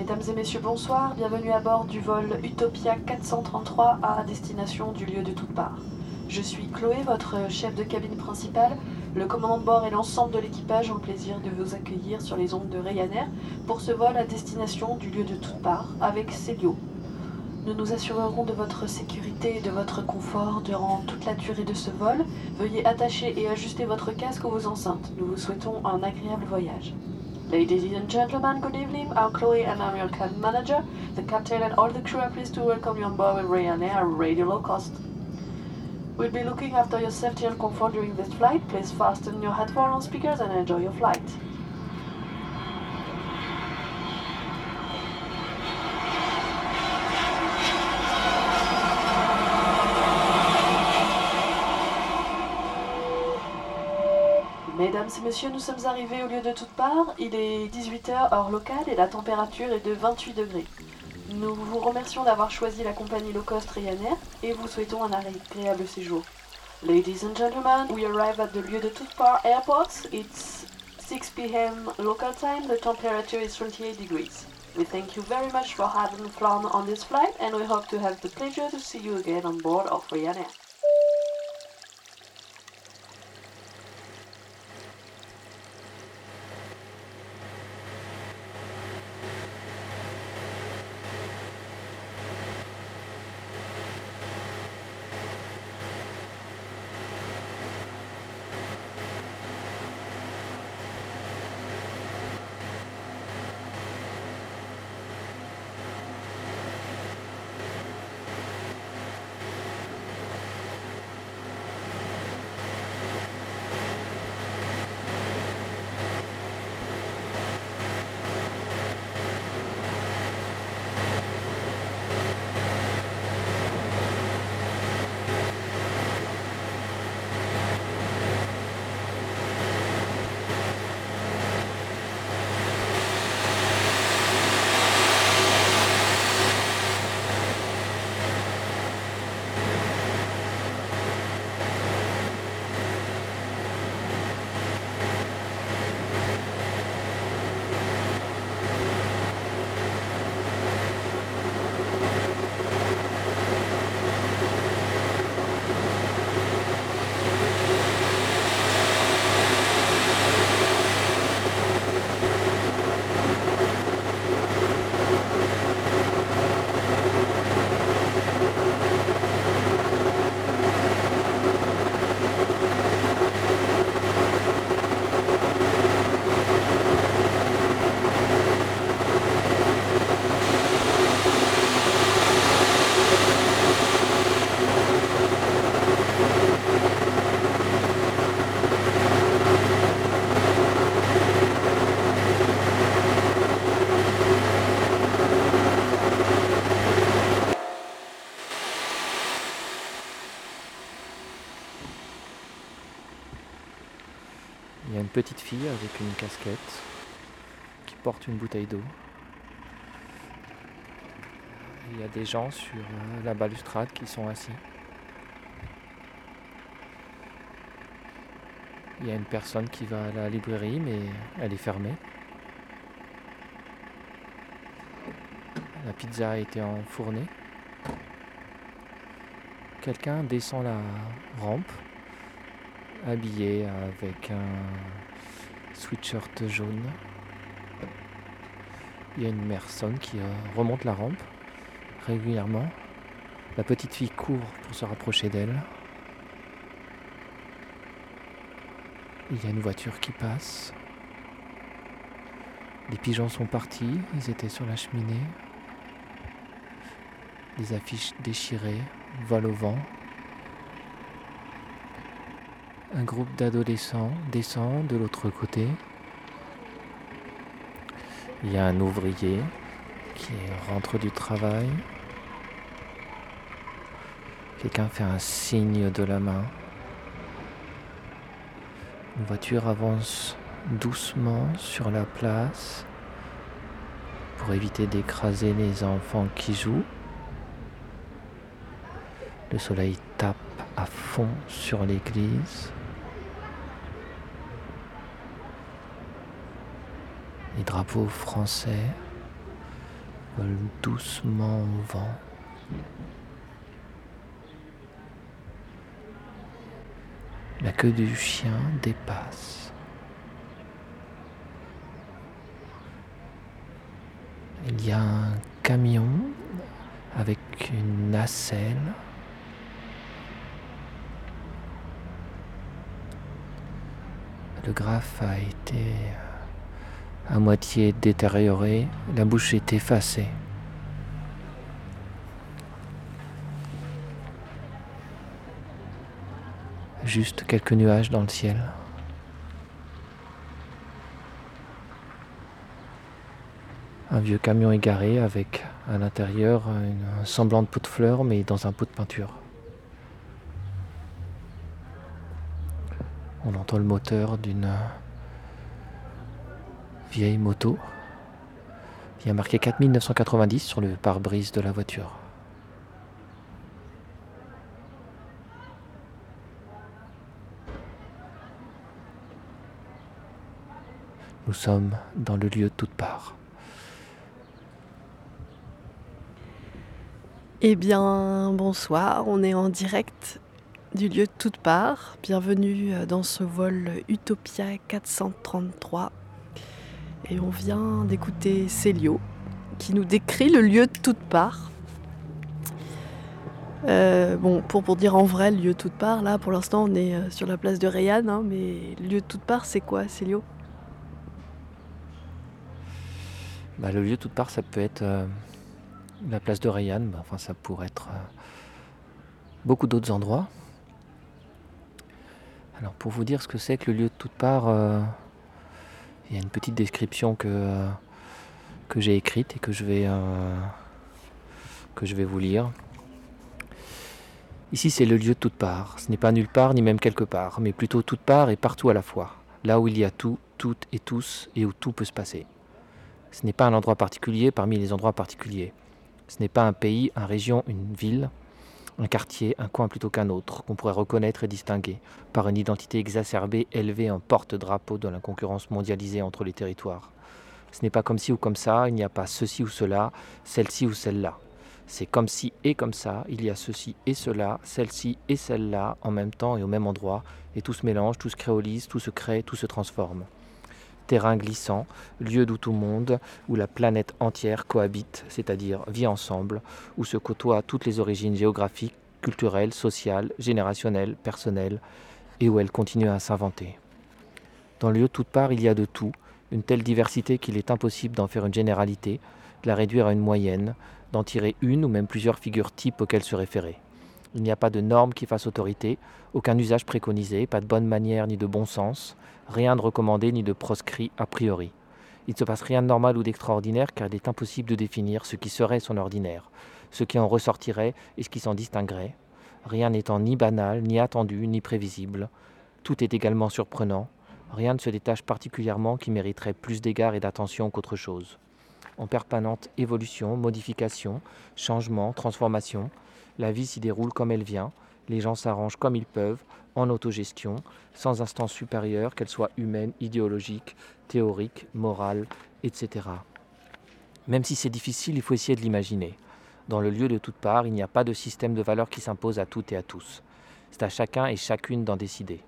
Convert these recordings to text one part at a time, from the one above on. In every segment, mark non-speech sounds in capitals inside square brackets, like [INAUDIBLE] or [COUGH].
Mesdames et messieurs, bonsoir. Bienvenue à bord du vol Utopia 433 à destination du lieu de toutes parts. Je suis Chloé, votre chef de cabine principale. Le commandant de bord et l'ensemble de l'équipage ont le plaisir de vous accueillir sur les ondes de Ryanair pour ce vol à destination du lieu de toutes parts avec Célio. Nous nous assurerons de votre sécurité et de votre confort durant toute la durée de ce vol. Veuillez attacher et ajuster votre casque ou vos enceintes. Nous vous souhaitons un agréable voyage. Ladies and gentlemen, good evening. I'm Chloe and I'm your cabin manager. The captain and all the crew are pleased to welcome you on board with Ryanair Radio Low Cost. We'll be looking after your safety and comfort during this flight. Please fasten your headphones on speakers and enjoy your flight. Et messieurs, nous sommes arrivés au lieu de toutes parts. Il est 18h heure locale et la température est de 28 degrés. Nous vous remercions d'avoir choisi la compagnie low cost Ryanair et vous souhaitons un agréable séjour. Ladies and gentlemen, we arrive at the lieu de toutes parts airport. It's 6 p.m. local time. The temperature is 28 degrees. We thank you very much for having flown on this flight and we hope to have the pleasure to see you again on board of Ryanair. Petite fille avec une casquette qui porte une bouteille d'eau. Il y a des gens sur euh, la balustrade qui sont assis. Il y a une personne qui va à la librairie mais elle est fermée. La pizza a été enfournée. Quelqu'un descend la rampe habillé avec un sweatshirt jaune. Il y a une personne qui euh, remonte la rampe régulièrement. La petite fille court pour se rapprocher d'elle. Il y a une voiture qui passe. Les pigeons sont partis, ils étaient sur la cheminée. Les affiches déchirées volent au vent. Un groupe d'adolescents descend de l'autre côté. Il y a un ouvrier qui rentre du travail. Quelqu'un fait un signe de la main. Une voiture avance doucement sur la place pour éviter d'écraser les enfants qui jouent. Le soleil tape à fond sur l'église. Les drapeaux français vole doucement au vent. La queue du chien dépasse. Il y a un camion avec une nacelle. Le graphe a été à moitié détérioré, la bouche est effacée. Juste quelques nuages dans le ciel. Un vieux camion égaré avec à l'intérieur un semblant de pot de fleurs mais dans un pot de peinture. On entend le moteur d'une vieille moto. Il y a marqué 4990 sur le pare-brise de la voiture. Nous sommes dans le lieu de toute part. Eh bien, bonsoir, on est en direct du lieu de toute part. Bienvenue euh, dans ce vol Utopia 433. Et on vient d'écouter Célio qui nous décrit le lieu de toute part. Euh, bon, pour, pour dire en vrai le lieu de toute part, là pour l'instant on est euh, sur la place de Rayanne, hein, mais le lieu de toute part c'est quoi Célio? Bah, Le lieu de toute part ça peut être la place de Rayanne, bah, enfin ça pourrait être euh, beaucoup d'autres endroits. Alors pour vous dire ce que c'est que le lieu de toute part, euh, il y a une petite description que, euh, que j'ai écrite et que je, vais, que je vais vous lire. Ici c'est le lieu de toute part. Ce n'est pas nulle part ni même quelque part, mais plutôt toute part et partout à la fois. Là où il y a tout, toutes et tous et où tout peut se passer. Ce n'est pas un endroit particulier parmi les endroits particuliers. Ce n'est pas un pays, une région, une ville, un quartier, un coin plutôt qu'un autre, qu'on pourrait reconnaître et distinguer, par une identité exacerbée élevée en porte-drapeau de la concurrence mondialisée entre les territoires. Ce n'est pas comme ci ou comme ça, il n'y a pas ceci ou cela, celle-ci ou celle-là. C'est comme ci et comme ça, il y a ceci et cela, celle-ci et celle-là, en même temps et au même endroit, et tout se mélange, tout se créolise, tout se crée, tout se transforme terrain glissant, lieu d'où tout monde, où la planète entière cohabite, c'est-à-dire vit ensemble, où se côtoient toutes les origines géographiques, culturelles, sociales, générationnelles, personnelles, et où elle continue à s'inventer. Dans le lieu de toute part, il y a de tout, une telle diversité qu'il est impossible d'en faire une généralité, de la réduire à une moyenne, d'en tirer une ou même plusieurs figures types auxquelles se référer. Il n'y a pas de normes qui fassent autorité, aucun usage préconisé, pas de bonne manière ni de bon sens, rien de recommandé ni de proscrit a priori. Il ne se passe rien de normal ou d'extraordinaire car il est impossible de définir ce qui serait son ordinaire, ce qui en ressortirait et ce qui s'en distinguerait, rien n'étant ni banal, ni attendu, ni prévisible. Tout est également surprenant, rien ne se détache particulièrement qui mériterait plus d'égard et d'attention qu'autre chose. En permanente évolution, modification, changement, transformation, la vie s'y déroule comme elle vient, les gens s'arrangent comme ils peuvent, en autogestion, sans instance supérieure, qu'elle soit humaine, idéologique, théorique, morale, etc. Même si c'est difficile, il faut essayer de l'imaginer. Dans le lieu de toute part, il n'y a pas de système de valeurs qui s'impose à toutes et à tous. C'est à chacun et chacune d'en décider.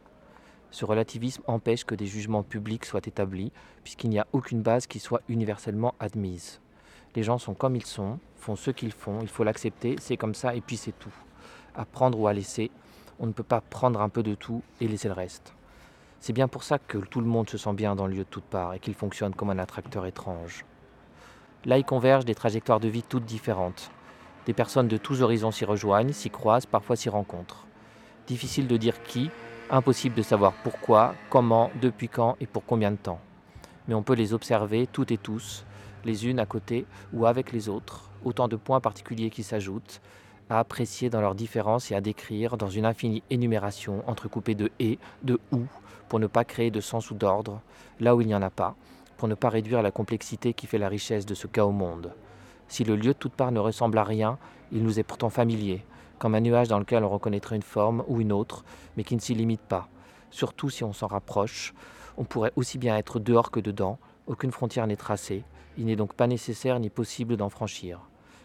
Ce relativisme empêche que des jugements publics soient établis, puisqu'il n'y a aucune base qui soit universellement admise. Les gens sont comme ils sont, font ce qu'ils font, il faut l'accepter, c'est comme ça et puis c'est tout. À prendre ou à laisser, on ne peut pas prendre un peu de tout et laisser le reste. C'est bien pour ça que tout le monde se sent bien dans le lieu de toute part et qu'il fonctionne comme un attracteur étrange. Là, il converge des trajectoires de vie toutes différentes. Des personnes de tous horizons s'y rejoignent, s'y croisent, parfois s'y rencontrent. Difficile de dire qui, impossible de savoir pourquoi, comment, depuis quand et pour combien de temps. Mais on peut les observer toutes et tous, les unes à côté ou avec les autres, autant de points particuliers qui s'ajoutent, à apprécier dans leurs différences et à décrire dans une infinie énumération entrecoupée de et, de ou, pour ne pas créer de sens ou d'ordre, là où il n'y en a pas, pour ne pas réduire la complexité qui fait la richesse de ce au monde. Si le lieu de toute part ne ressemble à rien, il nous est pourtant familier, comme un nuage dans lequel on reconnaîtrait une forme ou une autre, mais qui ne s'y limite pas. Surtout si on s'en rapproche, on pourrait aussi bien être dehors que dedans, aucune frontière n'est tracée, Il n'est donc pas nécessaire ni possible d'en franchir,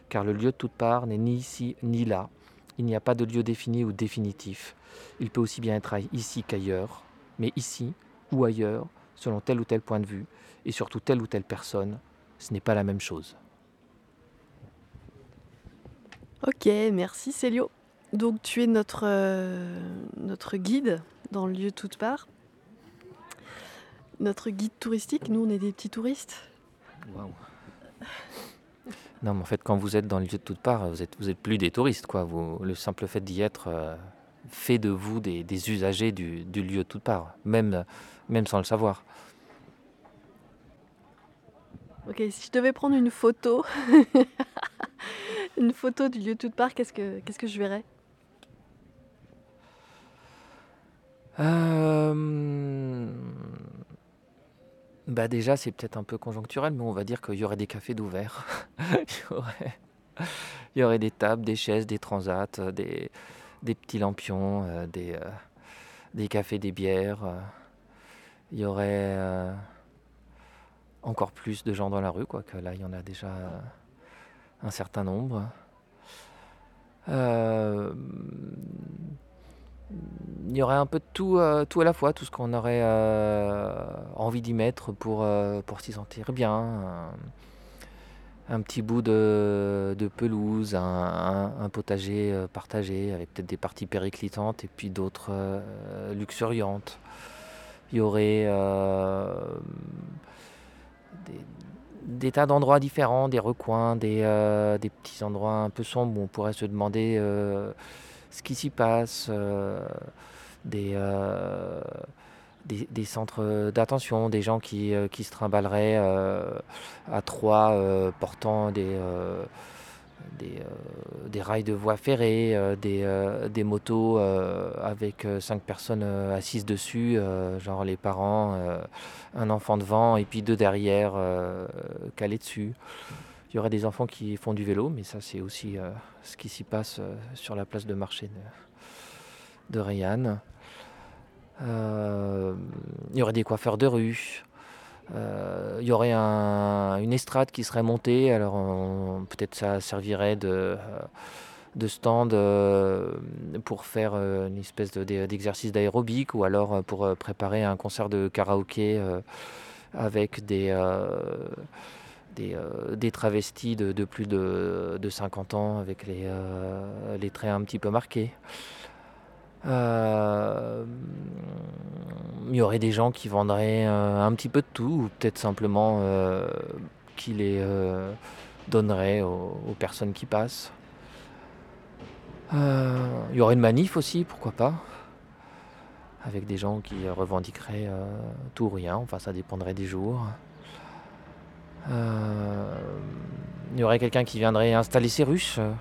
car le lieu de toute part n'est ni ici ni là. Il n'y a pas de lieu défini ou définitif. Il peut aussi bien être ici qu'ailleurs, mais ici ou ailleurs, selon tel ou tel point de vue, et surtout telle ou telle personne, ce n'est pas la même chose. Ok, merci Célio. Donc tu es notre, euh, notre guide dans le lieu de toute part. Notre guide touristique, nous on est des petits touristes. Non, mais en fait, quand vous êtes dans le lieu de toute part, vous êtes, vous êtes plus des touristes, quoi. Vous, le simple fait d'y être euh, fait de vous des, des usagers du, du, lieu de toute part, même, même sans le savoir. Ok, si je devais prendre une photo, [LAUGHS] une photo du lieu de toute part, qu'est-ce que, qu'est-ce que je verrais? Euh... Bah déjà, c'est peut-être un peu conjoncturel, mais on va dire qu'il y aurait des cafés d'ouvert. [LAUGHS] il, y aurait... des tables, des chaises, des transats, des, des petits lampions, euh, des, euh, des cafés, des bières. Euh. Il y aurait euh, encore plus de gens dans la rue, quoique là, il y en a déjà un certain nombre. Euh, il y aurait un peu euh, tout à la fois, tout ce qu'on aurait euh, envie d'y mettre pour, euh, pour s'y sentir bien. Un, petit bout de, pelouse, un, potager partagé avec peut-être des parties périclitantes et puis d'autres luxuriantes. Il y aurait des, des, tas d'endroits différents, des recoins, des, des, petits endroits un peu sombres où on pourrait se demander ce qui s'y passe, euh, des, euh, des, des, centres d'attention, des gens qui, euh, qui se trimballeraient à trois portant des, des, des, rails de voie ferrée, des, des, motos avec cinq personnes assises dessus, genre les parents, un enfant devant et puis deux derrière calés dessus. Y aurait des enfants qui font du vélo, mais ça c'est aussi euh, ce qui s'y passe euh, sur la place de marché de, de Rayanne. Euh, il y aurait des coiffeurs de rue. Il y aurait un, une estrade qui serait montée. Alors peut-être ça servirait de, de stand pour faire une espèce d'exercice d'aérobic ou alors pour préparer un concert de karaoké avec des des, euh, des, travestis de, plus de, de, 50 ans avec les, euh, les, traits un petit peu marqués. Euh, il y aurait des gens qui vendraient un petit peu de tout, ou peut-être simplement qui les donneraient aux, aux, personnes qui passent. il y aurait une manif aussi, pourquoi pas avec des gens qui revendiqueraient tout ou rien, enfin ça dépendrait des jours. Euh, il y aurait quelqu'un qui viendrait installer ses ruches euh,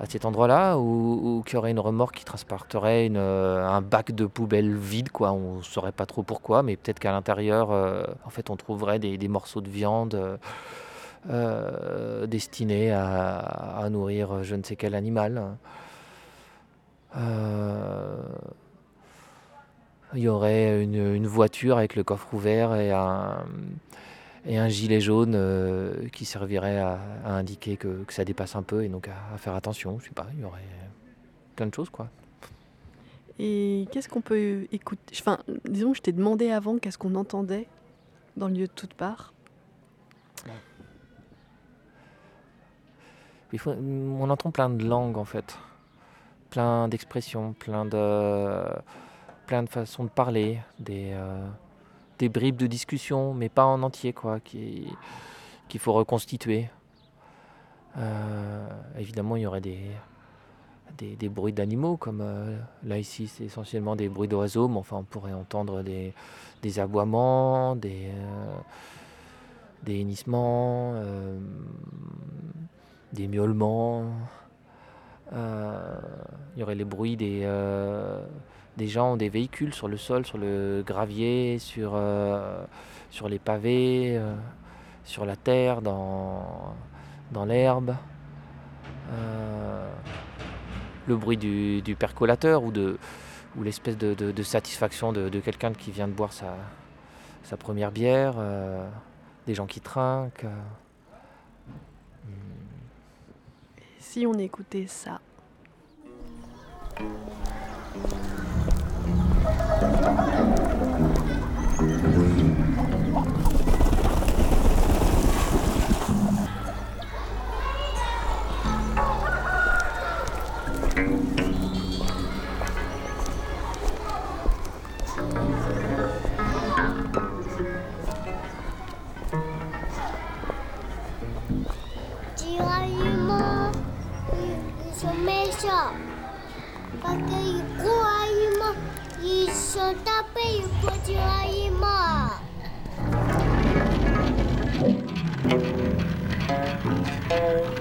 à cet endroit-là ou, ou qui aurait une remorque qui transporterait euh, un bac de poubelle vide quoi. On saurait pas trop pourquoi mais peut-être qu'à l'intérieur en fait on trouverait des, morceaux de viande destinés à, nourrir je ne sais quel animal. Il y aurait une, voiture avec le coffre ouvert et un et un gilet jaune euh, qui servirait à, à indiquer que, que, ça dépasse un peu et donc à, à, faire attention. Je sais pas, il y aurait plein de choses quoi. Et qu'est-ce qu'on peut écouter? Enfin, disons je t'ai demandé avant qu'est-ce qu'on entendait dans le lieu de toute part. Il faut, on entend plein de langues en fait, plein d'expressions, plein de, plein de façons de parler, des. Euh, des bribes de discussion, mais pas en entier, quoi, qu'il qu faut reconstituer. Euh, évidemment, il y aurait des, des, bruits d'animaux, comme euh, là ici, c'est essentiellement des bruits d'oiseaux, mais enfin, on pourrait entendre des, des aboiements, des, euh, des hennissements, euh, des miaulements. Il y aurait les bruits des des gens, des véhicules sur le sol, sur le gravier, sur, euh, les pavés, euh, sur la terre, dans, l'herbe. Euh, le bruit du, percolateur ou, l'espèce de, satisfaction de, quelqu'un qui vient de boire sa, première bière. Des gens qui trinquent. Si on écoutait ça. Oui,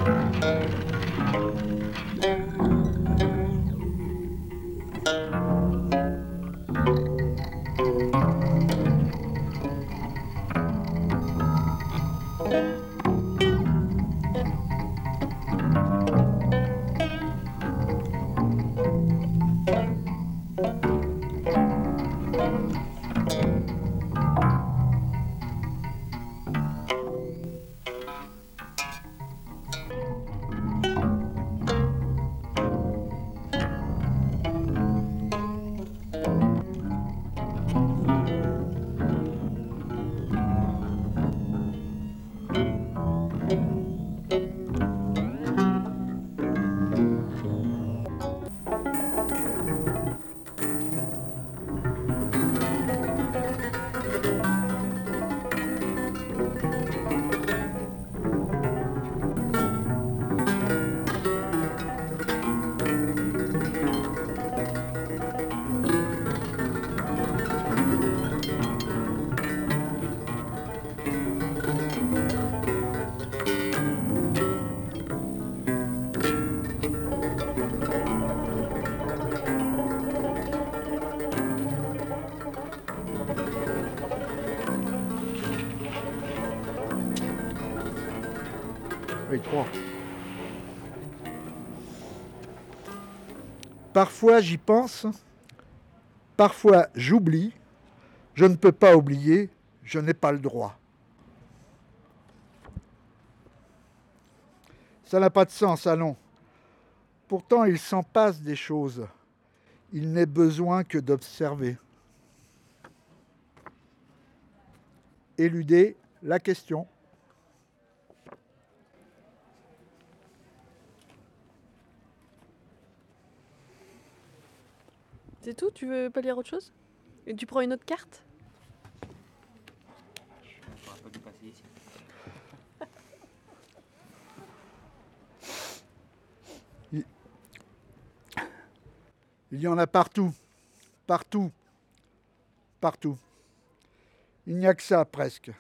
Parfois j'y pense, parfois j'oublie, je ne peux pas oublier, je n'ai pas le droit. Ça n'a pas de sens, allons. Pourtant il s'en passe des choses. Il n'est besoin que d'observer. Éluder la question. C'est tout Tu veux pas lire autre chose? Et tu prends une autre carte? Il y en a partout, partout, partout. Il n'y a que ça presque.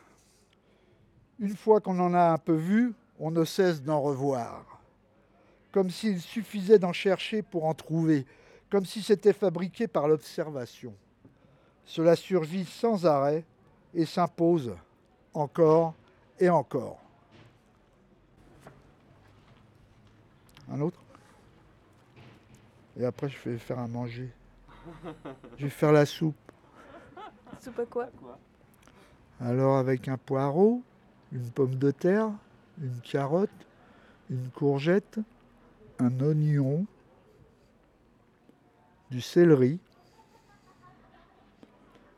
Une fois qu'on en a un peu vu, on ne cesse d'en revoir. Comme s'il suffisait d'en chercher pour en trouver, comme si c'était fabriqué par l'observation. Cela surgit sans arrêt et s'impose encore et encore. Un autre? Et après, je vais faire à manger. Je vais faire la soupe. C'est pas quoi? Alors avec un poireau, une pomme de terre, une carotte, une courgette, un oignon, du céleri.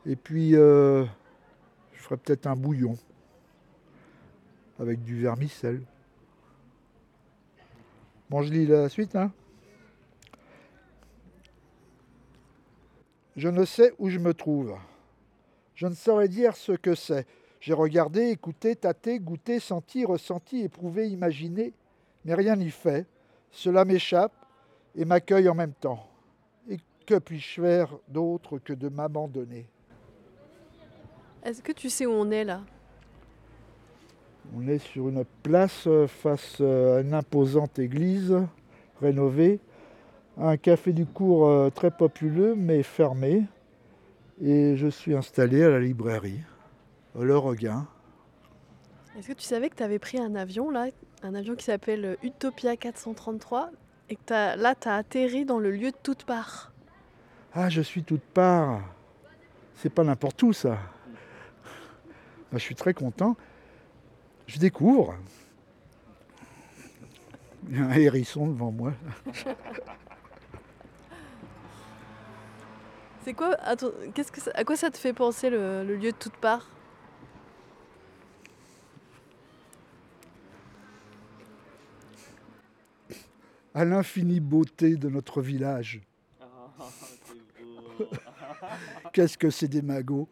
Et puis euh, je ferai peut-être un bouillon avec du vermicelle. Bon, je lis la suite. Hein je ne sais où je me trouve. Je ne saurais dire ce que c'est. J'ai regardé, écouté, tâté, goûté, senti, ressenti, éprouvé, imaginé, mais rien n'y fait. Cela m'échappe et m'accueille en même temps. Que puis-je faire d'autre que de m'abandonner? Est-ce que tu sais où on est là? On est sur une place euh, face euh, à une imposante église rénovée, un café du cours euh, très populeux mais fermé. Et je suis installé à la librairie, Le Regain. Est-ce que tu savais que tu avais pris un avion là, un avion qui s'appelle Utopia 433 et que là tu as atterri dans le lieu de toute part Ah, je suis toute part. C'est pas n'importe où ça. Bah, je suis très content. Je découvre. Il y a un hérisson devant moi. [LAUGHS] C'est quoi attends, qu'est-ce que ça- À quoi ça te fait penser le, le lieu de toutes parts À l'infinie beauté de notre village. [LAUGHS] [LAUGHS] Qu'est-ce que c'est des magots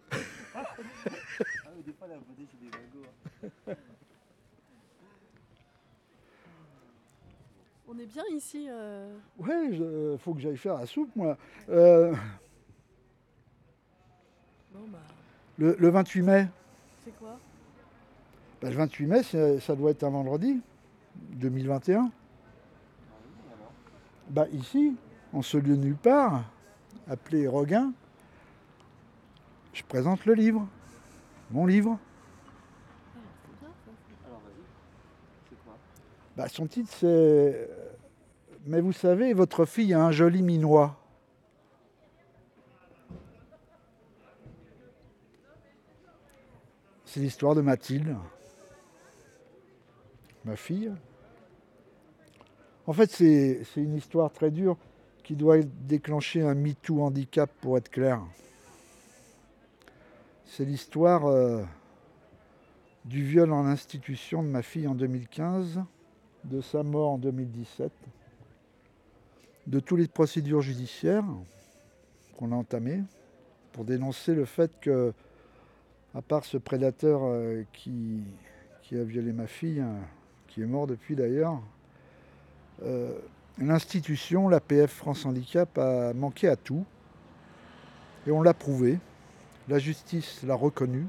On est bien ici. euh, Ouais, il faut que j'aille faire la soupe, moi. Euh, Bon bah, le, le 28 mai, c'est quoi? Bah, le 28 mai, ça doit être un vendredi 2021. Bah, ici, en ce lieu nulle part, appelé Regain, je présente le livre, mon livre. Bah, son titre, c'est Mais vous savez, votre fille a un joli minois. C'est l'histoire de Mathilde, ma fille. En fait, c'est une histoire très dure qui doit déclencher un MeToo handicap, pour être clair. C'est l'histoire euh, du viol en institution de ma fille en 2015, de sa mort en 2017, de toutes les procédures judiciaires qu'on a entamées pour dénoncer le fait que, à part ce prédateur euh, qui, a violé ma fille, hein, qui est mort depuis d'ailleurs, euh, l'institution, l'APF France Handicap, a manqué à tout. Et on l'a prouvé. La justice l'a reconnu.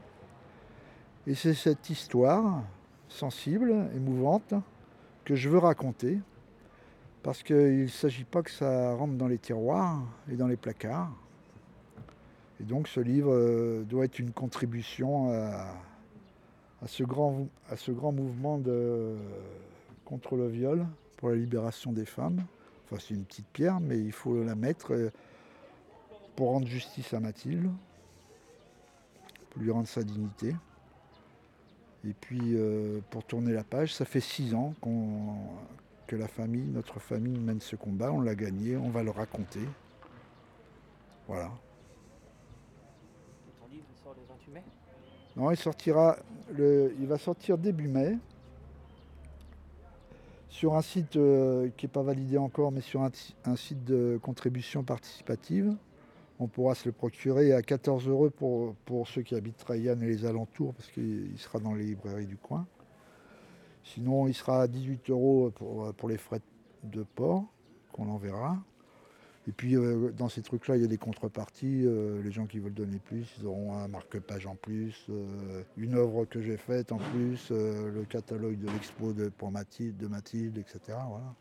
Et c'est cette histoire sensible, émouvante, que je veux raconter. Parce qu'il ne s'agit pas que ça rentre dans les tiroirs et dans les placards. Et donc ce livre euh, doit être une contribution à, ce, grand, à ce grand mouvement de, contre le viol, pour la libération des femmes. Enfin c'est une petite pierre, mais il faut la mettre euh, pour rendre justice à Mathilde, pour lui rendre sa dignité. Et puis euh, pour tourner la page, ça fait six ans qu'on que la famille, notre famille mène ce combat, on l'a gagné, on va le raconter. Voilà. Ton livre sort le 28 mai? Non, il sortira, le, il va sortir début mai sur un site euh, qui n'est pas validé encore, mais sur un, site de contribution participative. On pourra se le procurer à 14 euros pour, ceux qui habitent Rayanne et les alentours, parce qu'il il sera dans les librairies du coin. Sinon, il sera à 18 euros pour les frais de port, qu'on enverra. Et puis, euh, dans ces trucs-là, il y a des contreparties. euh, les gens qui veulent donner plus, ils auront un marque-page en plus, euh, une œuvre que j'ai faite en plus, le catalogue de l'expo de, pour Mathilde, de Mathilde, etc. Voilà.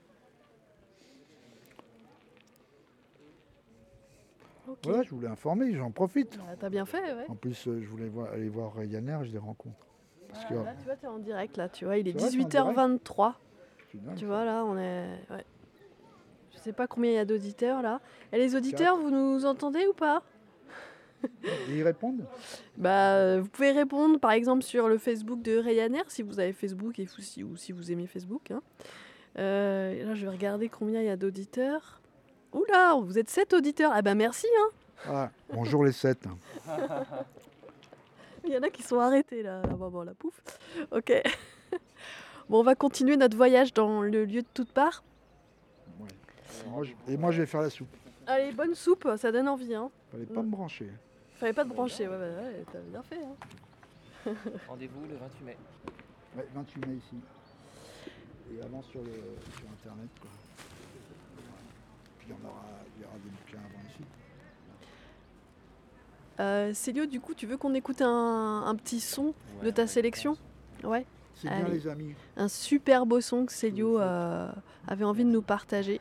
Ok. Voilà, je voulais informer, j'en profite. Bah, T'as bien fait, ouais. En plus, je voulais voir- aller voir Ryanair, je les rencontre. Parce que, Ah, là, tu vois, t'es en direct là, tu vois, il est C'est vrai, t'es en 18h23. c'est dingue, Tu vois, là, on est. Ouais. Sais pas combien il y a d'auditeurs là. Et les auditeurs, vous nous entendez ou pas? Ils répondent? Bah, euh, vous pouvez répondre par exemple sur le Facebook de Ryanair si vous avez Facebook et vous- si, ou si vous aimez Facebook. hein. Euh, là, je vais regarder combien il y a d'auditeurs. Oula, vous êtes 7 auditeurs. Ah bah merci, hein. Ah, bonjour les sept. Il y en a qui sont arrêtés là. Ah bah bon, la pouf. Ok. [LAUGHS] bon, on va continuer notre voyage dans le lieu de toutes parts. Et moi, je- Et moi, je vais faire la soupe. Allez, bonne soupe, ça donne envie. Hein. Fallait pas me brancher. Fallait pas te brancher, ouais, ouais, ouais, t'as bien fait. Hein. [LAUGHS] Rendez-vous le 28 mai. Ouais, 28 mai ici. Et avant sur, le, sur Internet. Quoi. Puis il y, en aura, il y aura des bouquins avant ici. Euh, Célio, du coup, tu veux qu'on écoute un, un petit son de ta sélection Ouais. C'est bien Allez. les amis. Un super beau son que Célio euh, avait envie de nous partager.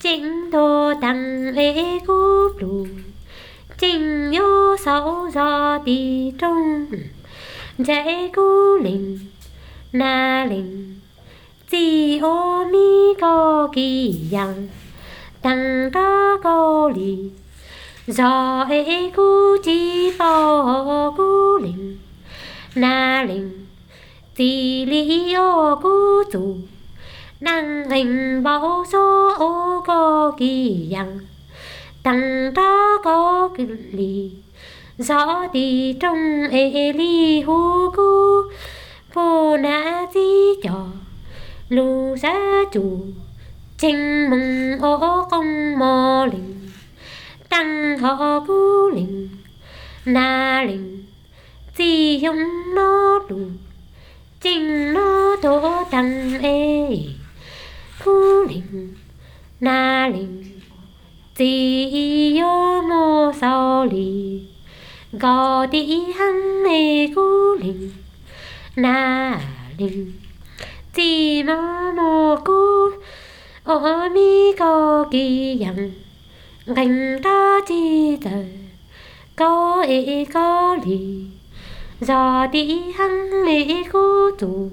chính đô tăng lễ cú blu chính yo sáu do tì trung dễ cú linh, na linh chỉ ô mi có kỳ yang tăng ca có li do ế cú chi phô cú linh, na linh chỉ lý ô cú chủ năng hình bảo số ô có kỳ yang tăng đó có kỳ lì. Gió thì trong ê li hú cú. Vô na di cho lu giá chủ. Chinh mừng ô công mò linh tăng họ cú linh na linh chi hung nó đủ chinh nó thổ tăng ê. 灵那灵，只有莫少里，高地行的古灵那灵，只那莫古，我咪高吉样，人大记得高一高里，高地行的古度。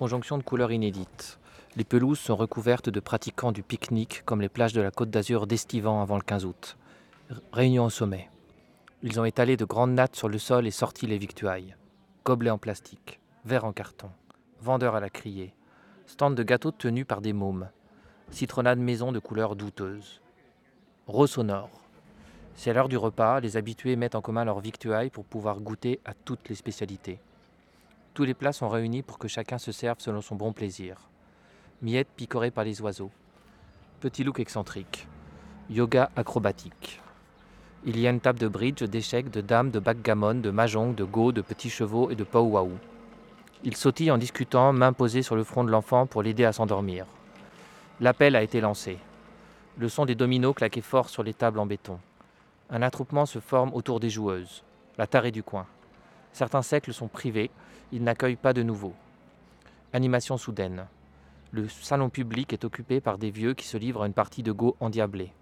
Conjonction de couleurs inédites. Les pelouses sont recouvertes de pratiquants du pique-nique comme les plages de la Côte d'Azur d'Estivan avant le 15 août. Réunion au sommet. Ils ont étalé de grandes nattes sur le sol et sorti les victuailles. Gobelets en plastique, verres en carton, vendeurs à la criée, stands de gâteaux tenus par des mômes, citronnades maison de couleurs douteuses. Rose sonore. C'est l'heure du repas, les habitués mettent en commun leurs victuailles pour pouvoir goûter à toutes les spécialités. Tous les plats sont réunis pour que chacun se serve selon son bon plaisir. Miettes picorées par les oiseaux. Petit look excentrique. Yoga acrobatique. Il y a une table de bridge, d'échecs, de dames, de backgammon, de mahjong, de go, de petits chevaux et de powwow. Ils sautillent en discutant, main posée sur le front de l'enfant pour l'aider à s'endormir. L'appel a été lancé. Le son des dominos claquait fort sur les tables en béton. Un attroupement se forme autour des joueuses, la tarée du coin. Certains cercles sont privés, ils n'accueillent pas de nouveaux. Animation soudaine. Le salon public est occupé par des vieux qui se livrent à une partie de go endiablée.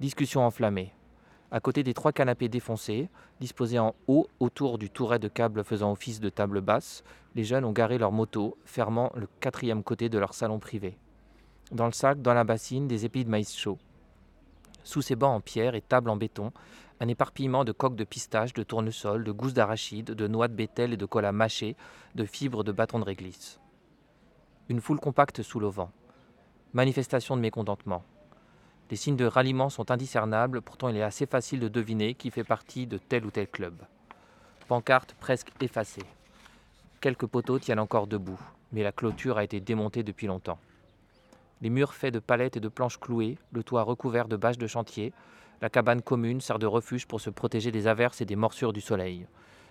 Discussion enflammée. À côté des trois canapés défoncés, disposés en haut autour du touret de câble faisant office de table basse, les jeunes ont garé leur moto, fermant le quatrième côté de leur salon privé. Dans le sac, dans la bassine, des épis de maïs chaud. Sous ces bancs en pierre et tables en béton, un éparpillement de coques de pistache, de tournesol, de gousses d'arachide, de noix de bétel et de cola mâché, de fibres de bâtons de réglisse. Une foule compacte sous l'auvent. Manifestation de mécontentement. Les signes de ralliement sont indiscernables, pourtant il est assez facile de deviner qui fait partie de tel ou tel club. Pancarte presque effacée. Quelques poteaux tiennent encore debout, mais la clôture a été démontée depuis longtemps. Les murs faits de palettes et de planches clouées, le toit recouvert de bâches de chantier, la cabane commune sert de refuge pour se protéger des averses et des morsures du soleil.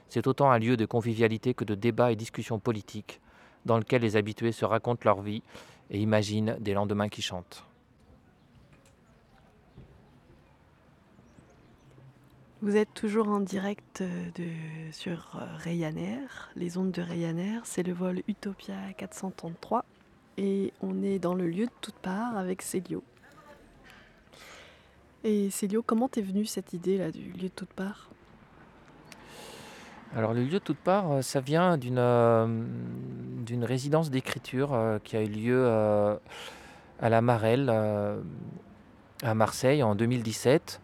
C'est autant un lieu de convivialité que de débats et discussions politiques, dans lequel les habitués se racontent leur vie et imaginent des lendemains qui chantent. Vous êtes toujours en direct euh, sur euh, Ryanair, les ondes de Ryanair. C'est le vol Utopia 433 et on est dans le lieu de toute part avec Célio. Et Célio, comment t'es venue cette idée là du lieu de toute part Alors le lieu de toute part, euh, ça vient d'une euh, résidence d'écriture euh, qui a eu lieu à la Marelle, à Marseille, en 2017,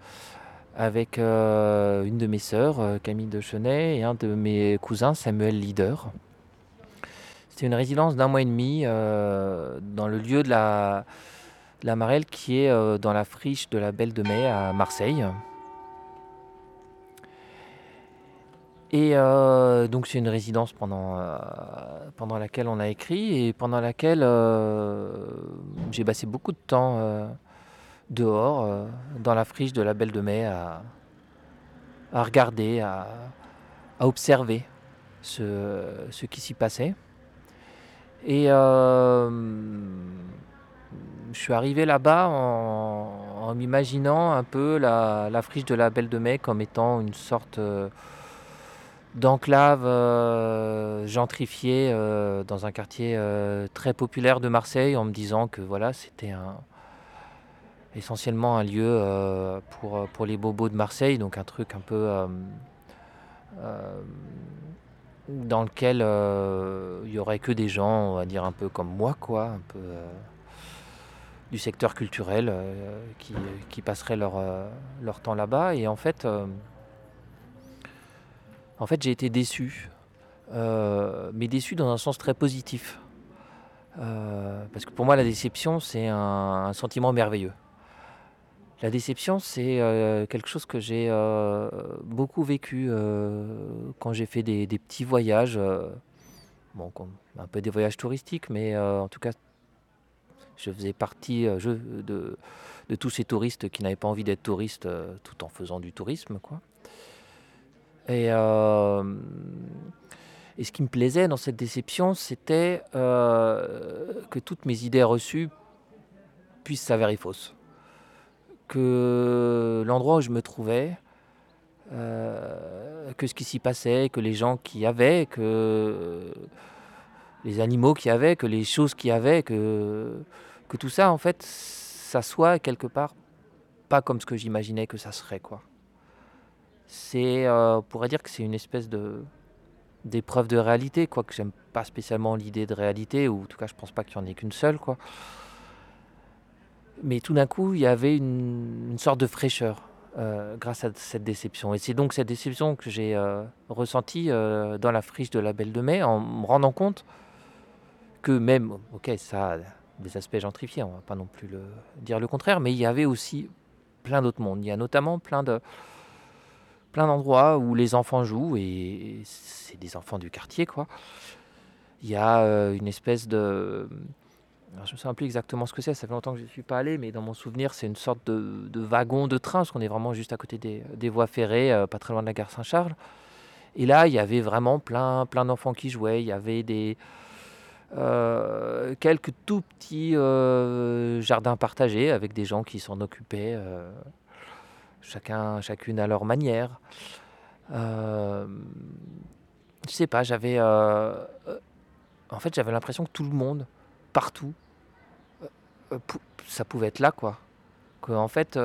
avec une de mes sœurs, Camille de Chenet, et un de mes cousins, Samuel Leader. C'était une résidence d'un mois et demi dans le lieu de la, la Marelle qui est euh, dans la friche de la Belle de Mai à Marseille. Et euh, donc c'est une résidence pendant, euh, pendant laquelle on a écrit et pendant laquelle j'ai passé beaucoup de temps dehors, dans la friche de la Belle de Mai, à, regarder, à, à observer ce, ce qui s'y passait. Et je suis arrivé là-bas en, m'imaginant un peu la, friche de la Belle de Mai comme étant une sorte d'enclave euh, gentrifiée euh, dans un quartier euh, très populaire de Marseille en me disant que voilà c'était essentiellement un lieu pour, pour les bobos de Marseille, donc un truc un peu dans lequel il y aurait que des gens, on va dire un peu comme moi, quoi, un peu du secteur culturel qui, qui, passeraient leur, leur temps là-bas. Et en fait, en fait, j'ai été déçu, euh, mais déçu dans un sens très positif. Euh, parce que pour moi, la déception, c'est un, sentiment merveilleux. La déception, c'est euh, quelque chose que j'ai beaucoup vécu quand j'ai fait des, petits voyages, bon, un peu des voyages touristiques, mais en tout cas, je faisais partie de, de, tous ces touristes qui n'avaient pas envie d'être touristes tout en faisant du tourisme, quoi. Euh, et, ce qui me plaisait dans cette déception, c'était euh, que toutes mes idées reçues puissent s'avérer fausses. Que l'endroit où je me trouvais, euh, que ce qui s'y passait, que les gens qui avaient, que les animaux qui y avaient, que les choses qui y avaient, que, que tout ça, en fait, ça soit quelque part pas comme ce que j'imaginais que ça serait, quoi c'est, euh, on pourrait dire que c'est une espèce de d'épreuve de réalité, quoi. Que j'aime pas spécialement l'idée de réalité, ou en tout cas, je pense pas qu'il y en ait qu'une seule, quoi. Mais tout d'un coup, il y avait une, sorte de fraîcheur euh, grâce à cette déception. Et c'est donc cette déception que j'ai euh, ressentie dans la friche de la Belle de Mai, en me rendant compte que même, ok, ça des aspects gentrifiés, on va pas non plus dire le contraire, mais il y avait aussi plein d'autres mondes. Il y a notamment plein de plein d'endroits où les enfants jouent et c'est des enfants du quartier quoi. Il y a euh, une espèce de je ne sais plus exactement ce que c'est, ça fait longtemps que je ne suis pas allé, mais dans mon souvenir, c'est une sorte de, wagon de train, parce qu'on est vraiment juste à côté des, voies ferrées, euh, pas très loin de la gare Saint-Charles. Et là, il y avait vraiment plein, plein d'enfants qui jouaient. Il y avait des, euh, quelques tout petits jardins partagés avec des gens qui s'en occupaient chacun, chacune à leur manière. Euh, je sais pas, j'avais. Euh, euh, en fait, j'avais l'impression que tout le monde, partout, euh, ça pouvait être là, quoi. Fait,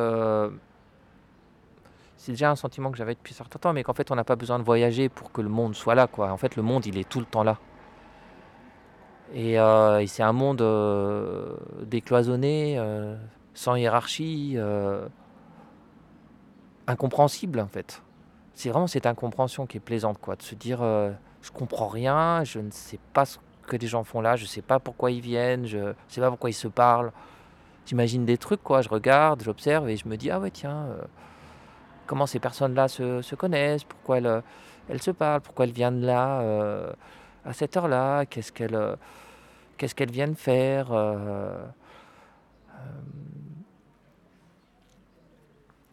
c'est déjà un sentiment que j'avais depuis un certain temps, mais qu'en fait, on n'a pas besoin de voyager pour que le monde soit là, quoi. En fait, le monde, il est tout le temps là. Et, et c'est un monde décloisonné, sans hiérarchie incompréhensible en fait. C'est vraiment cette incompréhension qui est plaisante, quoi, de se dire euh, je comprends rien, je ne sais pas ce que les gens font là, je sais pas pourquoi ils viennent, je sais pas pourquoi ils se parlent. J'imagine des trucs, quoi, je regarde, j'observe et je me dis ah ouais tiens, euh, comment ces personnes-là se, se, connaissent, pourquoi elles, se parlent, pourquoi elles viennent là euh, à cette heure-là, qu'est-ce qu'elles qu'est-ce qu'elles viennent faire.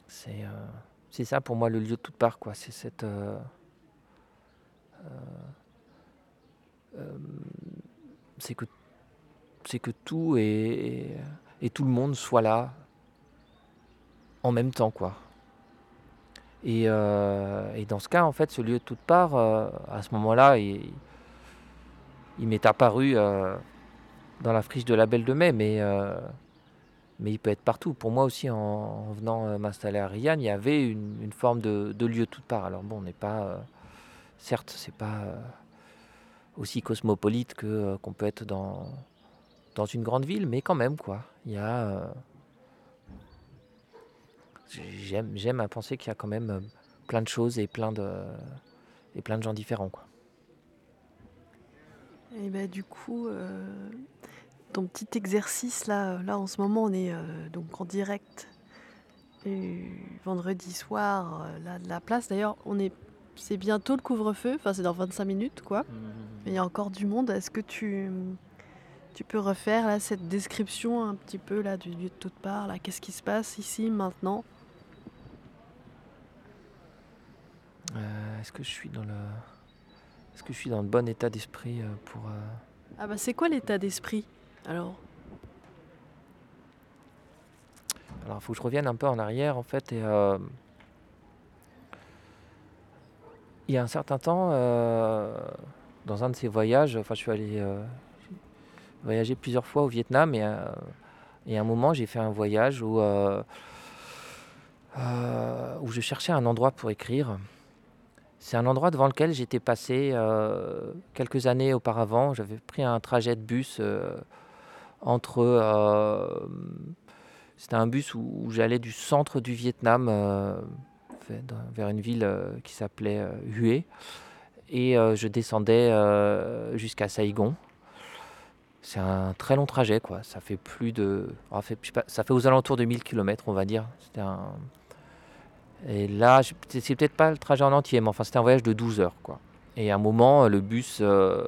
c'est c'est ça pour moi le lieu de toute part, quoi. C'est cette. Euh, euh, euh, c'est que, c'est que tout et, et, tout le monde soit là en même temps, quoi. Et, et, dans ce cas, en fait, ce lieu de toute part, à ce moment-là, il, il m'est apparu dans la friche de la Belle de Mai, mais mais il peut être partout. Pour moi aussi, en, venant euh, m'installer à Rianne, il y avait une, forme de, lieu toute part. Alors bon, on n'est pas, euh, certes, c'est pas euh, aussi cosmopolite qu'on peut être dans dans une grande ville, mais quand même quoi. Il y a, j'aime j'aime à penser qu'il y a quand même plein de choses et plein de et plein de gens différents quoi. Et ben du coup, ton petit exercice là, là en ce moment on est euh, donc en direct vendredi soir euh, là de la place. D'ailleurs on est c'est bientôt le couvre-feu, enfin c'est dans 25 minutes quoi. Mmh. Il y a encore du monde. Est-ce que tu, tu peux refaire là, cette description un petit peu là, du lieu de toute part là? Qu'est-ce qui se passe ici maintenant? Euh, Est-ce que je suis dans le. Est-ce que je suis dans le bon état d'esprit euh, pour. euh, Ah bah c'est quoi l'état d'esprit alors? Alors, il faut que je revienne un peu en arrière, en fait. Et, euh, il y a un certain temps, euh, dans un de ces voyages, enfin, je suis allé euh, voyager plusieurs fois au Vietnam. Et, et à un moment, j'ai fait un voyage où, où je cherchais un endroit pour écrire. C'est un endroit devant lequel j'étais passé euh, quelques années auparavant. J'avais pris un trajet de bus euh, entre. euh, c'était un bus où, j'allais du centre du Vietnam vers- une ville qui s'appelait Hue. Et je descendais jusqu'à Saigon. C'est un très long trajet, quoi. Ça fait plus de. fait- ça fait aux alentours de 1000 km, on va dire. C'était un. Et là, c'est peut-être pas le trajet en entier, mais enfin, c'était un voyage de 12 heures, quoi. Et à un moment, le bus, euh,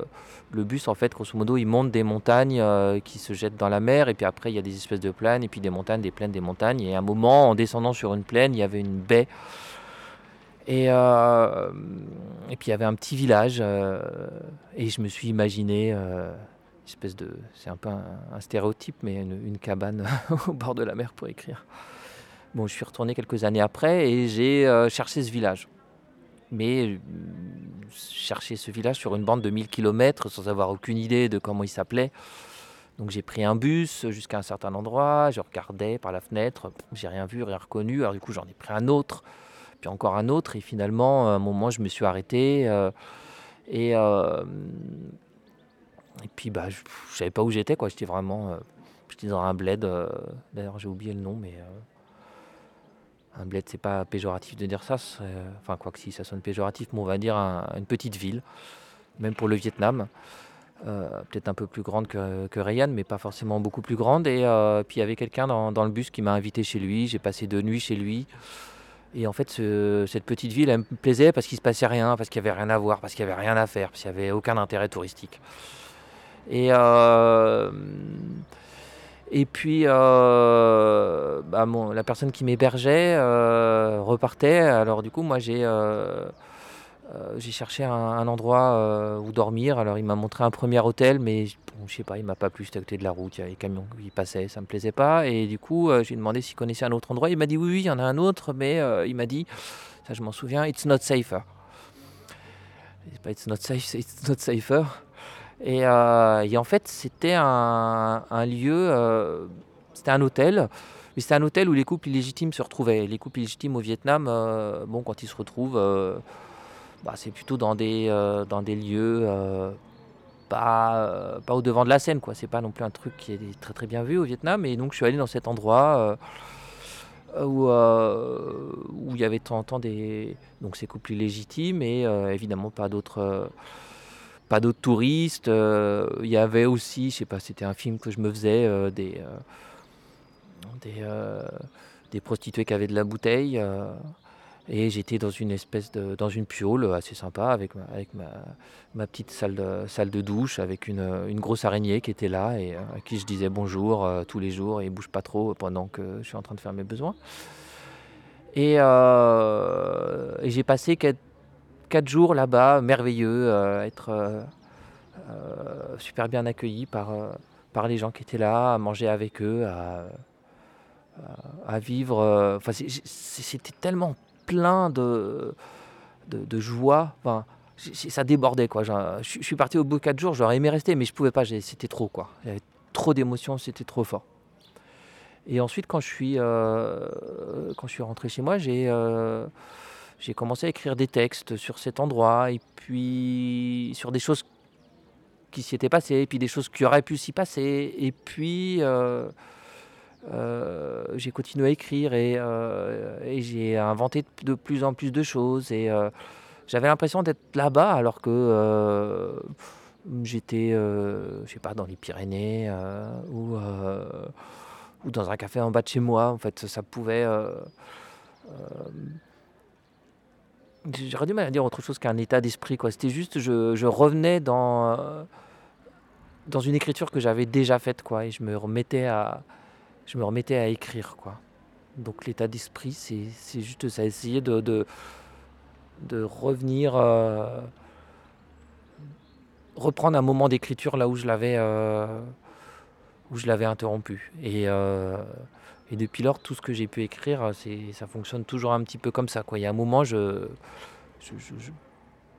le bus, en fait, grosso modo, il monte des montagnes euh, qui se jettent dans la mer, et puis après, il y a des espèces de plaines, et puis des montagnes, des plaines, des montagnes. Et à un moment, en descendant sur une plaine, il y avait une baie. Et, euh, et puis, il y avait un petit village, euh, et je me suis imaginé, euh, espèce de. C'est un peu un, stéréotype, mais une cabane [LAUGHS] au bord de la mer pour écrire. Bon, je suis retourné quelques années après et j'ai euh, cherché ce village. Mais euh, chercher ce village sur une bande de 1000 km sans avoir aucune idée de comment il s'appelait. Donc j'ai pris un bus jusqu'à un certain endroit, je regardais par la fenêtre, j'ai rien vu, rien reconnu. Alors du coup j'en ai pris un autre, puis encore un autre, et finalement à un moment je me suis arrêté. euh, et, euh, et puis bah, je ne savais pas où j'étais, quoi. J'étais vraiment j'étais dans un bled. D'ailleurs j'ai oublié le nom, mais... un bled, c'est pas péjoratif de dire ça. Enfin, quoi que si, ça sonne péjoratif, mais on va dire un- une petite ville, même pour le Vietnam. Euh, Peut-être un peu plus grande que, que Rayan, mais pas forcément beaucoup plus grande. Et euh, puis il y avait quelqu'un dans, le bus qui m'a invité chez lui. J'ai passé deux nuits chez lui. Et en fait, ce- cette petite ville, elle me plaisait parce qu'il se passait rien, parce qu'il n'y avait rien à voir, parce qu'il n'y avait rien à faire, parce qu'il n'y avait aucun intérêt touristique. Et, euh, et puis, euh, bah, la personne qui m'hébergeait euh, repartait. Alors du coup, moi, j'ai euh, cherché un, endroit où dormir. Alors il m'a montré un premier hôtel, mais bon, je sais pas, il m'a pas plu. C'était à côté de la route, il y avait les camions qui passaient, ça me plaisait pas. Et du coup, j'ai demandé s'il connaissait un autre endroit. Il m'a dit oui, oui, il y en a un autre, mais il m'a dit, ça je m'en souviens, it's not safer. It's not safe, it's not safer. Et, euh, et en fait, c'était un, lieu, euh, c'était un hôtel, mais c'était un hôtel où les couples illégitimes se retrouvaient. Les couples illégitimes au Vietnam, euh, bon, quand ils se retrouvent, bah, c'est plutôt dans des, lieux pas, au devant de la scène, quoi. C'est pas non plus un truc qui est très très bien vu au Vietnam. Et donc, je suis allé dans cet endroit. où, il y avait de temps en temps des ces couples illégitimes et évidemment pas d'autres pas d'autres touristes. euh, Il y avait aussi, je sais pas, c'était un film que je me faisais, euh, des, euh, des, prostituées qui avaient de la bouteille. et j'étais dans une espèce de, dans une piole assez sympa avec ma, avec ma, ma petite salle de, salle de douche avec une, une grosse araignée qui était là et à qui je disais bonjour tous les jours et bouge pas trop pendant que je suis en train de faire mes besoins. Et, et j'ai passé quatre, quatre jours là-bas, merveilleux, euh, être euh, euh, super bien accueilli par, par les gens qui étaient là, à manger avec eux, à, vivre. Enfin, c'était tellement plein de, de, joie. Ça débordait quoi. Je, suis parti au bout de quatre jours, j'aurais aimé rester, mais je pouvais pas. C'était trop quoi. Il y avait trop d'émotions, c'était trop fort. Et ensuite, quand je suis, euh, quand je suis rentré chez moi, j'ai j'ai commencé à écrire des textes sur cet endroit et puis sur des choses qui s'y étaient passées, et puis des choses qui auraient pu s'y passer. Et puis, euh, euh, j'ai continué à écrire et, euh, et j'ai inventé de plus en plus de choses. Et j'avais l'impression d'être là-bas alors que j'étais, je sais pas, dans les Pyrénées ou, ou dans un café en bas de chez moi. En fait, ça pouvait. J'aurais du mal à dire autre chose qu'un état d'esprit. quoi. C'était juste, je, je revenais dans, euh, dans une écriture que j'avais déjà faite, quoi, et je me remettais à, je me remettais à écrire, quoi. Donc l'état d'esprit, c'est juste ça, essayer de, de, de revenir, euh, reprendre un moment d'écriture là où je l'avais euh, interrompu. Et, et depuis lors, tout ce que j'ai pu écrire, c'est ça fonctionne toujours un petit peu comme ça. Quoi. Il y a un moment, je, je, je, je-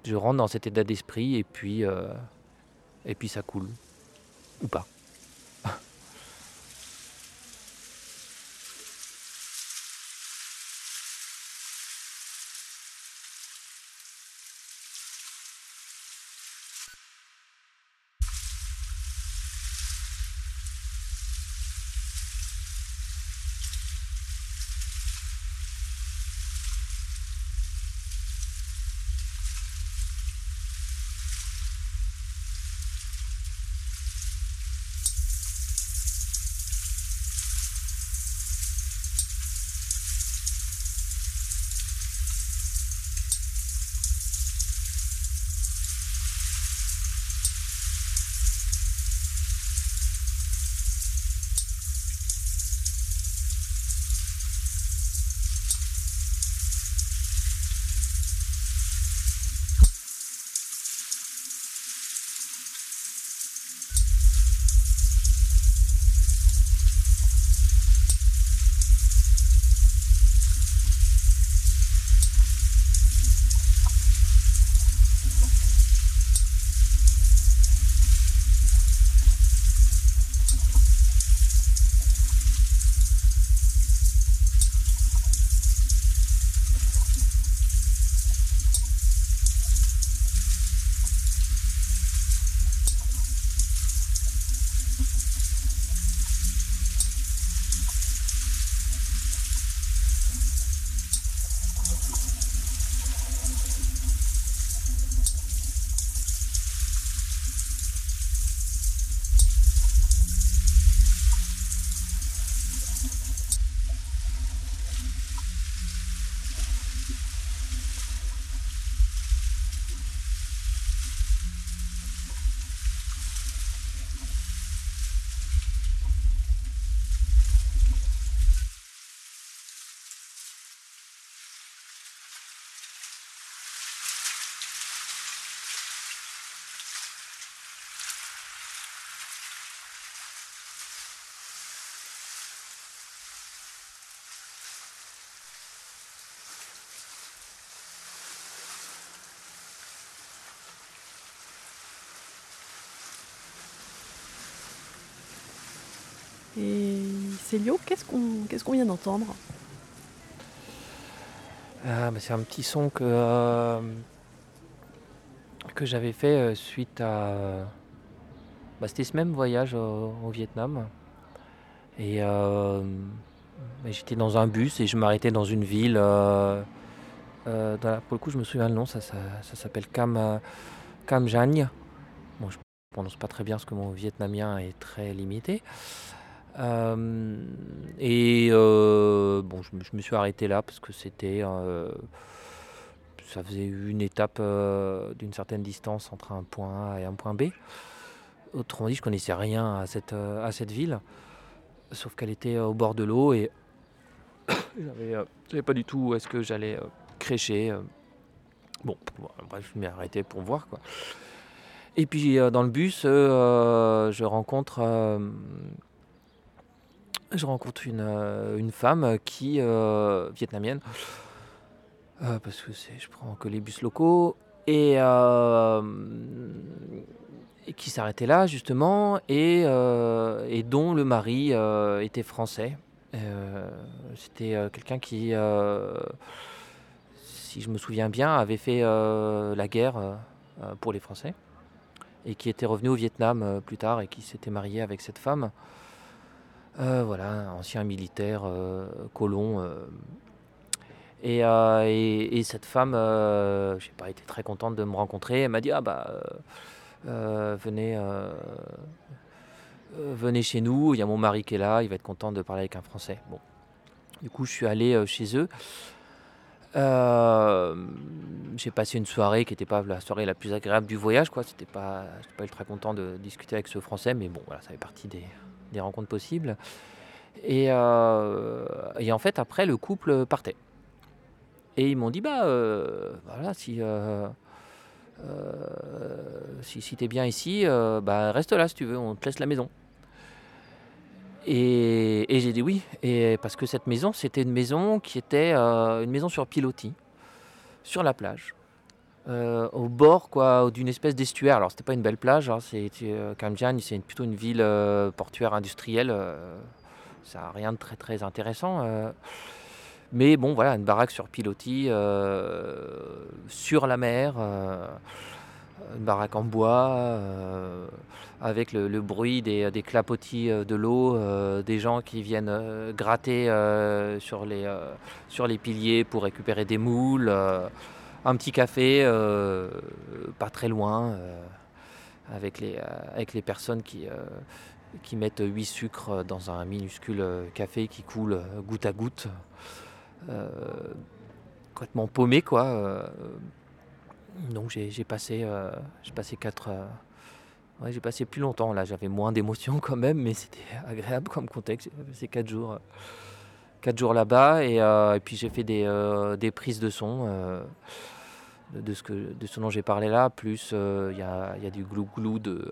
je rentre dans cet état d'esprit et puis, euh, et puis ça coule. Ou pas. Qu'est-ce qu'on vient d'entendre? Ah, bah, c'est un petit son que, euh, j'avais fait euh, suite à. bah, C'était ce même voyage au, Vietnam. Et euh, bah, j'étais dans un bus et je m'arrêtais dans une ville. pour le coup, je me souviens le nom, ça, s'appelle Cam, Cam Jagne. Bon, je prononce pas très bien parce que mon vietnamien est très limité. Euh, et euh, bon, je, me- je suis arrêté là parce que c'était. euh, ça faisait une étape d'une certaine distance entre un point A et un point B. Autrement dit, je connaissais rien à cette, à cette ville, sauf qu'elle était au bord de l'eau et [COUGHS] j'avais euh, j'avais pas du tout où est-ce que j'allais crécher. Bon, bref, je m'y arrêté pour voir quoi. Et puis dans le bus, je rencontre, je rencontre une, euh, une femme qui euh, vietnamienne, euh, parce que c'est, je prends que les bus locaux et, et qui s'arrêtait là justement et, et dont le mari était français. C'était quelqu'un qui, si je me souviens bien, avait fait la guerre pour les Français et qui était revenu au Vietnam plus tard et qui s'était marié avec cette femme. Euh, voilà, ancien militaire euh, colon. euh. Et, et- et cette femme, je sais pas, était très contente de me rencontrer. Elle m'a dit ah bah venez, venez chez nous. Il y a mon mari qui est là. Il va être content de parler avec un Français. Bon, du coup je suis allé chez eux. J'ai passé une soirée qui n'était pas la soirée la plus agréable du voyage. quoi. C'était pas, pas ultra content de discuter avec ce Français, mais bon, voilà, ça fait partie des, des rencontres possibles. Et, euh, et en fait, après, le couple partait. Et ils m'ont dit, bah euh, voilà, si, euh, si, si t'es bien ici, bah reste là si tu veux, on te laisse la maison. Et, et j'ai dit oui, et parce que cette maison, c'était une maison qui était une maison sur pilotis, sur la plage, euh, au bord quoi, d'une espèce d'estuaire. Alors c'était pas une belle plage, hein, c'est euh, c'est une- plutôt une ville euh, portuaire industrielle. euh, ça n'a rien de très très intéressant. euh. mais bon, voilà, une baraque sur pilotis, euh, sur la mer, euh, une baraque en bois, euh, avec le, bruit des, des clapotis euh, de l'eau, euh, des gens qui viennent euh, gratter euh, sur, les, euh, sur les piliers pour récupérer des moules, euh, un petit café euh, pas très loin, euh, avec, les, euh, avec les personnes qui, qui mettent 8 sucres dans un minuscule café qui coule goutte à goutte. Complètement paumé quoi. donc j'ai passé, j'ai passé 4 Ouais, j'ai passé plus longtemps là, j'avais moins d'émotions [LAUGHS] quand même, mais c'était agréable comme contexte. J'ai passé 4 jours, quatre jours là-bas et, puis j'ai fait des, des prises de son de, ce que, de ce dont j'ai parlé là, plus euh, il y, a, y a du glou-glou de,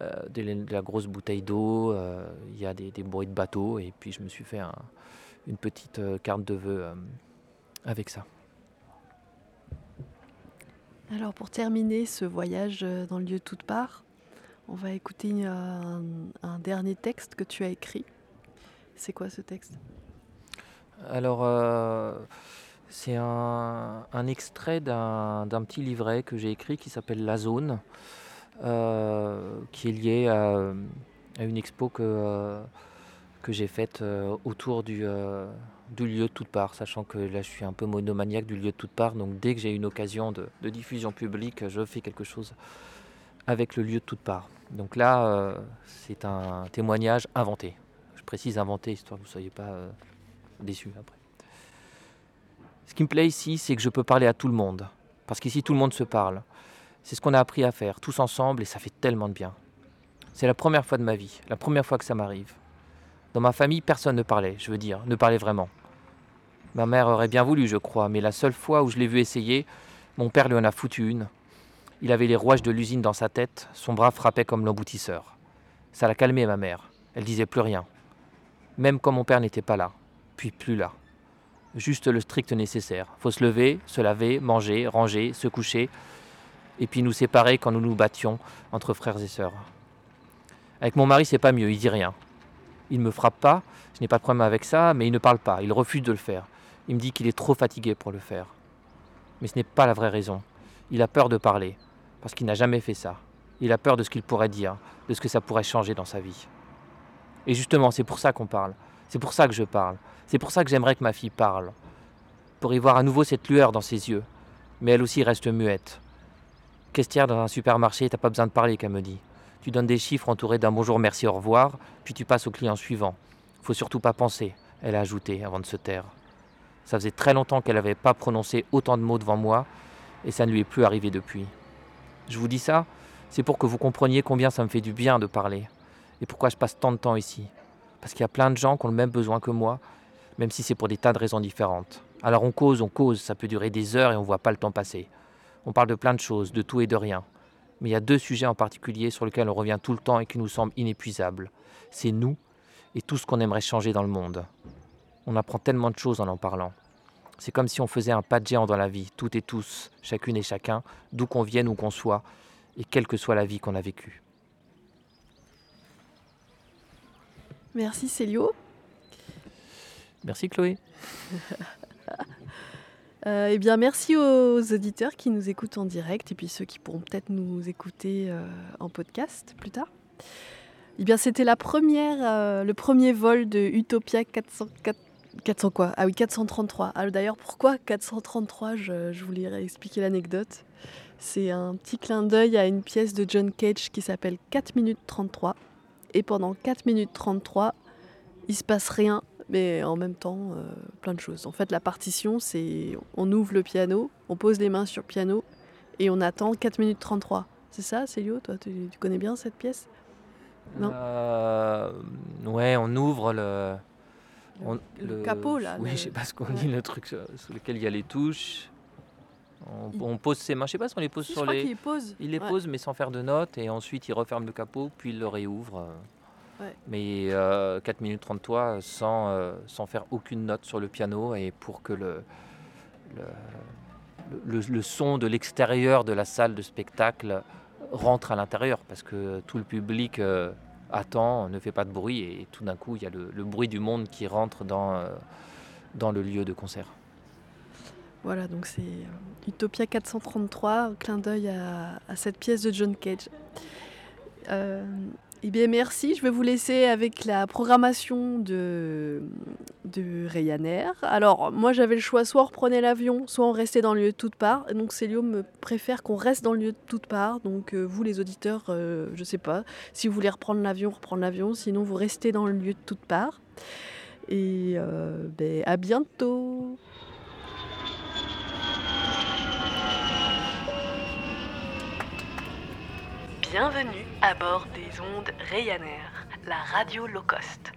euh, de, la- de la grosse bouteille d'eau, euh, il y a des, des bruits de bateau et puis je me suis fait un- une petite carte de vœux avec ça. Alors pour terminer ce voyage dans le lieu de toutes parts, on va écouter un, un dernier texte que tu as écrit. C'est quoi ce texte? Alors, c'est un, extrait d'un petit livret que j'ai écrit qui s'appelle La Zone, euh, qui est lié à, une expo que, euh, que j'ai faite euh, autour du, lieu de toute part, sachant que là je suis un peu monomaniaque du lieu de toute part, donc dès que j'ai une occasion de, de diffusion publique, je fais quelque chose avec le lieu de toute part. Donc là, c'est un témoignage inventé. Je précise inventé, histoire que vous ne soyez pas déçus après. Ce qui me plaît ici, c'est que je peux parler à tout le monde. Parce qu'ici, tout le monde se parle. C'est ce qu'on a appris à faire, tous ensemble, et ça fait tellement de bien. C'est la première fois de ma vie, la première fois que ça m'arrive. Dans ma famille, personne ne parlait, je veux dire, ne parlait vraiment. Ma mère aurait bien voulu, je crois, mais la seule fois où je l'ai vu essayer, mon père lui en a foutu une. Il avait les rouages de l'usine dans sa tête, son bras frappait comme l'emboutisseur. Ça l'a calmé, ma mère. Elle disait plus rien. Même quand mon père n'était pas là, puis plus là. Juste le strict nécessaire. Faut se lever, se laver, manger, ranger, se coucher, et puis nous séparer quand nous nous battions entre frères et sœurs. Avec mon mari, c'est pas mieux, il dit rien. Il ne me frappe pas, je n'ai pas de problème avec ça, mais il ne parle pas, il refuse de le faire. Il me dit qu'il est trop fatigué pour le faire. Mais ce n'est pas la vraie raison. Il a peur de parler, parce qu'il n'a jamais fait ça. Il a peur de ce qu'il pourrait dire, de ce que ça pourrait changer dans sa vie. Et justement, c'est pour ça qu'on parle. C'est pour ça que je parle. C'est pour ça que j'aimerais que ma fille parle. Pour y voir à nouveau cette lueur dans ses yeux. Mais elle aussi reste muette. Caissière dans un supermarché, t'as pas besoin de parler, qu'elle me dit. Tu donnes des chiffres entourés d'un bonjour, merci, au revoir, puis tu passes au client suivant. Faut surtout pas penser, elle a ajouté avant de se taire. Ça faisait très longtemps qu'elle n'avait pas prononcé autant de mots devant moi, et ça ne lui est plus arrivé depuis. Je vous dis ça, c'est pour que vous compreniez combien ça me fait du bien de parler, et pourquoi je passe tant de temps ici. Parce qu'il y a plein de gens qui ont le même besoin que moi, même si c'est pour des tas de raisons différentes. Alors on cause, on cause, ça peut durer des heures et on voit pas le temps passer. On parle de plein de choses, de tout et de rien. Mais il y a deux sujets en particulier sur lesquels on revient tout le temps et qui nous semblent inépuisables. C'est nous et tout ce qu'on aimerait changer dans le monde. On apprend tellement de choses en en parlant. C'est comme si on faisait un pas de géant dans la vie, toutes et tous, chacune et chacun, d'où qu'on vienne ou qu'on soit, et quelle que soit la vie qu'on a vécue. Merci Célio. Merci Chloé. [LAUGHS] Euh, eh bien, merci aux auditeurs qui nous écoutent en direct et puis ceux qui pourront peut-être nous écouter euh, en podcast plus tard. Eh bien, c'était la première, euh, le premier vol de Utopia 404 400 quoi? Ah oui, 433. Alors d'ailleurs, pourquoi 433 je, je voulais expliquer l'anecdote. C'est un petit clin d'œil à une pièce de John Cage qui s'appelle 4 minutes 33. Et pendant 4 minutes 33, il se passe rien mais en même temps, euh, plein de choses. En fait, la partition, c'est on ouvre le piano, on pose les mains sur le piano et on attend 4 minutes 33. C'est ça, Célio Toi, tu, tu connais bien cette pièce? Non? Euh, ouais, on ouvre le. on- le capot, là, Oui, le- je sais pas ce qu'on ouais. dit, le truc sur, sur lequel il y a les touches. On, on pose ses mains, je sais pas si on les pose Si, je sur crois les. pose. Il les Ouais. pose mais sans faire de notes et ensuite il referme le capot puis il le réouvre. Euh. Ouais. Mais euh, 4 minutes 33 sans, euh, sans faire aucune note sur le piano et pour que le, le, le- le son de l'extérieur de la salle de spectacle rentre à l'intérieur parce que tout le public euh, attend, ne fait pas de bruit et tout d'un coup il y a le, le bruit du monde qui rentre dans, euh, dans le lieu de concert. Voilà, donc c'est euh, Utopia 433, un clin d'œil à, à cette pièce de John Cage. Euh, eh bien, merci. Je vais vous laisser avec la programmation de, de Ryanair. Alors, moi, j'avais le choix soit on reprenait l'avion, soit on restait dans le lieu de toute part. Et donc, Célio me préfère qu'on reste dans le lieu de toute part. Donc, euh, vous, les auditeurs, euh, je sais pas. Si vous voulez reprendre l'avion, reprendre l'avion. Sinon, vous restez dans le lieu de toute part. Et euh, ben, à bientôt. Bienvenue à bord des ondes Ryanair, la radio low cost.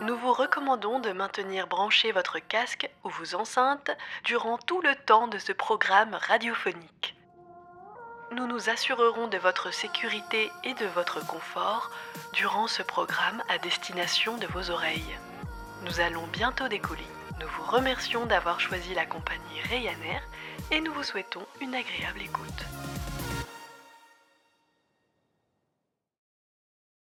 Nous vous recommandons de maintenir branché votre casque ou vos enceintes durant tout le temps de ce programme radiophonique. Nous nous assurerons de votre sécurité et de votre confort durant ce programme à destination de vos oreilles. Nous allons bientôt décoller. Nous vous remercions d'avoir choisi la compagnie Ryanair et nous vous souhaitons une agréable écoute.